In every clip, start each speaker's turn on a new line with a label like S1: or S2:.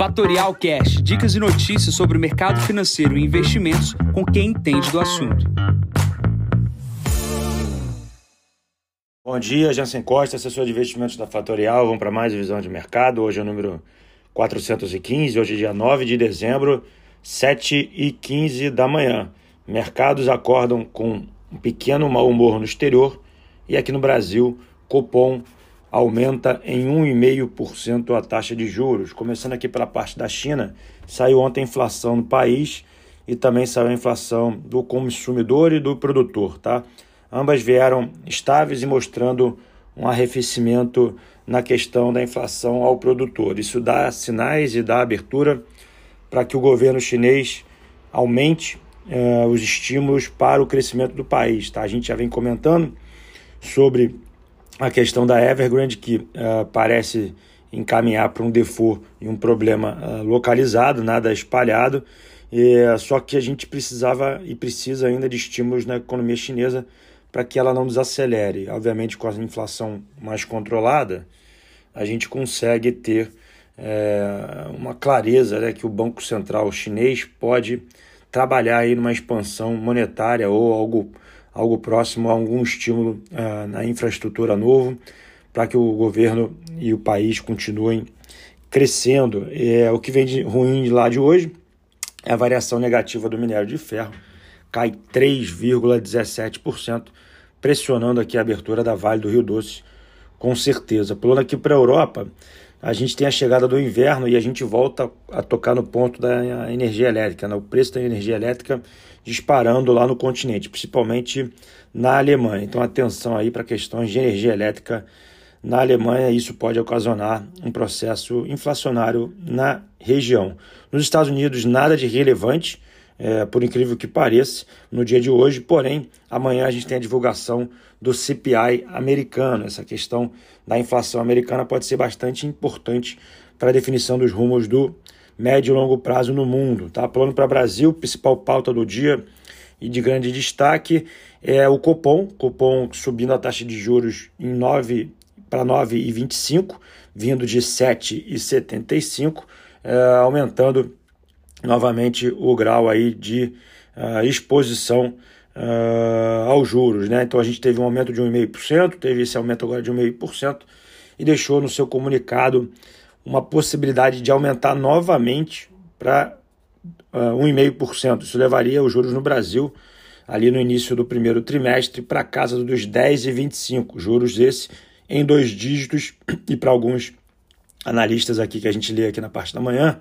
S1: Fatorial Cash, dicas e notícias sobre o mercado financeiro e investimentos com quem entende do assunto.
S2: Bom dia, Jansen Costa, assessor de investimentos da Fatorial. Vamos para mais visão de mercado. Hoje é o número 415, hoje é dia 9 de dezembro, 7 e 15 da manhã. Mercados acordam com um pequeno mau humor no exterior e aqui no Brasil, Copom aumenta em 1,5% a taxa de juros. Começando aqui pela parte da China, saiu ontem a inflação no país e também saiu a inflação do consumidor e do produtor, tá? Ambas vieram estáveis e mostrando um arrefecimento na questão da inflação ao produtor. Isso dá sinais e dá abertura para que o governo chinês aumente uh, os estímulos para o crescimento do país. Tá? A gente já vem comentando sobre a questão da Evergrande, que uh, parece encaminhar para um default e um problema uh, localizado, nada espalhado, e, só que a gente precisava e precisa ainda de estímulos na economia chinesa para que ela não desacelere. Obviamente, com a inflação mais controlada, a gente consegue ter é, uma clareza né, que o Banco Central chinês pode trabalhar aí numa expansão monetária ou algo algo próximo a algum estímulo uh, na infraestrutura novo, para que o governo e o país continuem crescendo. É, o que vem de ruim de lá de hoje é a variação negativa do minério de ferro, cai 3,17%, pressionando aqui a abertura da Vale do Rio Doce, com certeza. Pulando aqui para a Europa, a gente tem a chegada do inverno e a gente volta a tocar no ponto da energia elétrica, né? o preço da energia elétrica disparando lá no continente, principalmente na Alemanha. Então, atenção aí para questões de energia elétrica na Alemanha, isso pode ocasionar um processo inflacionário na região. Nos Estados Unidos, nada de relevante, é, por incrível que pareça, no dia de hoje, porém, amanhã a gente tem a divulgação do CPI americano. Essa questão da inflação americana pode ser bastante importante para a definição dos rumos do médio e longo prazo no mundo. Tá? Plano para Brasil, principal pauta do dia e de grande destaque é o Copom, Copom subindo a taxa de juros em 9 para 9,25, vindo de 7,75, é, aumentando novamente o grau aí de uh, exposição uh, aos juros. Né? Então a gente teve um aumento de 1,5%, teve esse aumento agora de 1,5% e deixou no seu comunicado uma possibilidade de aumentar novamente para uh, 1,5%. Isso levaria os juros no Brasil ali no início do primeiro trimestre para casa dos 10,25, juros esse em dois dígitos e para alguns analistas aqui que a gente lê aqui na parte da manhã,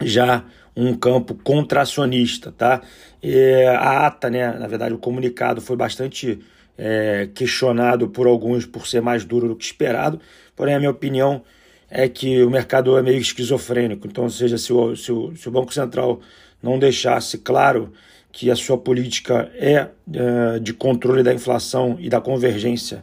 S2: já um campo contracionista, tá? E a ata, né, na verdade, o comunicado foi bastante é, questionado por alguns por ser mais duro do que esperado, porém a minha opinião é que o mercado é meio esquizofrênico, então, ou seja, se o, se o, se o Banco Central não deixasse claro que a sua política é, é de controle da inflação e da convergência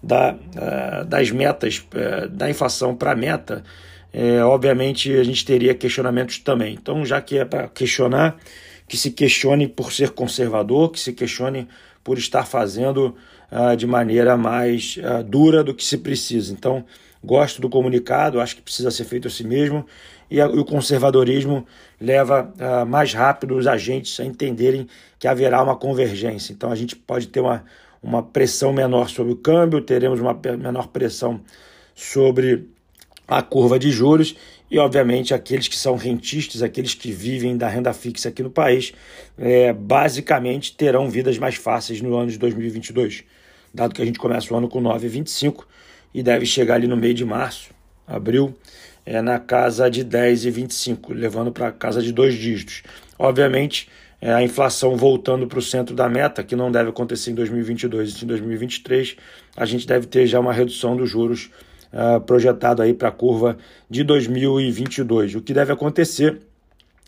S2: da, é, das metas é, da inflação para a meta, obviamente a gente teria questionamentos também. Então, já que é para questionar, que se questione por ser conservador, que se questione por estar fazendo uh, de maneira mais uh, dura do que se precisa. Então, gosto do comunicado, acho que precisa ser feito assim mesmo, e, o conservadorismo leva uh, mais rápido os agentes a entenderem que haverá uma convergência. Então, a gente pode ter uma, uma pressão menor sobre o câmbio, teremos uma menor pressão sobre a curva de juros. E, obviamente, aqueles que são rentistas, aqueles que vivem da renda fixa aqui no país, é, basicamente terão vidas mais fáceis no ano de 2022, dado que a gente começa o ano com 9,25 e deve chegar ali no meio de março, abril, é, na casa de 10,25, levando para a casa de dois dígitos. Obviamente, é, a inflação voltando para o centro da meta, que não deve acontecer em 2022 e em 2023, a gente deve ter já uma redução dos juros uh, projetado aí para a curva de 2022. O que deve acontecer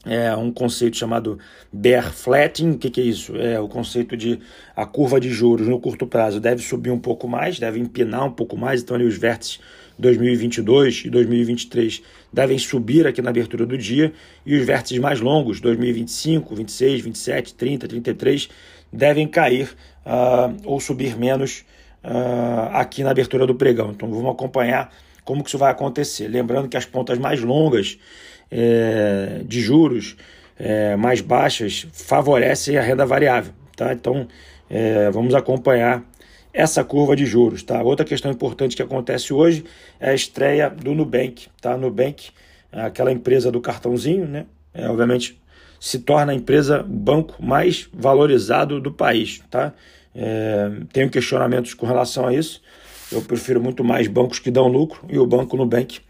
S2: é um conceito chamado bear flattening. O que, que, é isso? É o conceito de a curva de juros no curto prazo deve subir um pouco mais, deve empinar um pouco mais, então ali os vértices 2022 e 2023 devem subir aqui na abertura do dia e os vértices mais longos, 2025, 26, 27, 30, 33, devem cair uh, ou subir menos uh, aqui na abertura do pregão. Então vamos acompanhar como que isso vai acontecer. Lembrando que as pontas mais longas é, de juros é, mais baixas favorecem a renda variável. Tá? Então, é, vamos acompanhar essa curva de juros. Tá? Outra questão importante que acontece hoje é a estreia do Nubank. Tá? Nubank, aquela empresa do cartãozinho, né? É, obviamente se torna a empresa banco mais valorizado do país. Tá? É, tenho questionamentos com relação a isso. Eu prefiro muito mais bancos que dão lucro e o banco Nubank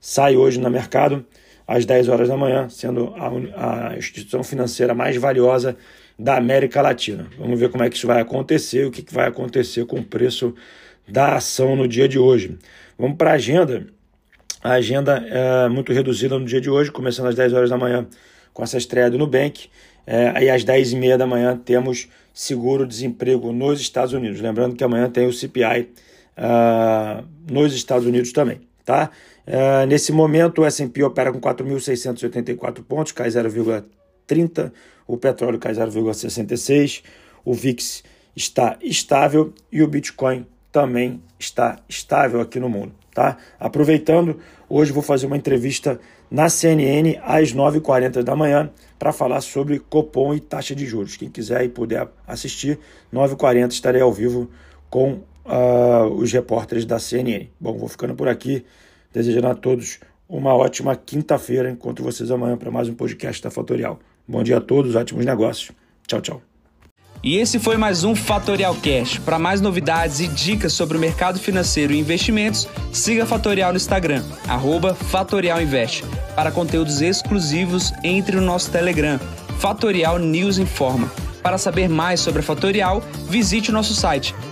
S2: sai hoje no mercado às 10 horas da manhã, sendo a, a instituição financeira mais valiosa da América Latina. Vamos ver como é que isso vai acontecer, o que, que vai acontecer com o preço da ação no dia de hoje. Vamos para a agenda. A agenda é muito reduzida no dia de hoje, começando às 10 horas da manhã com essa estreia do Nubank. É, aí às 10 e meia da manhã temos seguro-desemprego nos Estados Unidos. Lembrando que amanhã tem o CPI uh, ah, nos Estados Unidos também. Tá? Uh, nesse momento, o S&P opera com 4.684 pontos, cai 0,30, o petróleo cai 0,66, o VIX está estável e o Bitcoin também está estável aqui no mundo. Tá? Aproveitando, hoje vou fazer uma entrevista na CNN às 9h40 da manhã para falar sobre Copom e taxa de juros. Quem quiser e puder assistir, 9h40 estarei ao vivo com uh, os repórteres da CNN. Bom, vou ficando por aqui, desejando a todos uma ótima quinta-feira. Encontro vocês amanhã para mais um podcast da Fatorial. Bom dia a todos, ótimos negócios. Tchau, tchau.
S1: E esse foi mais um Fatorial Cash. Para mais novidades e dicas sobre o mercado financeiro e investimentos, siga a Fatorial no Instagram, @fatorialinvest. Para conteúdos exclusivos, entre no nosso Telegram, Fatorial News Informa. Para saber mais sobre a Fatorial, visite o nosso site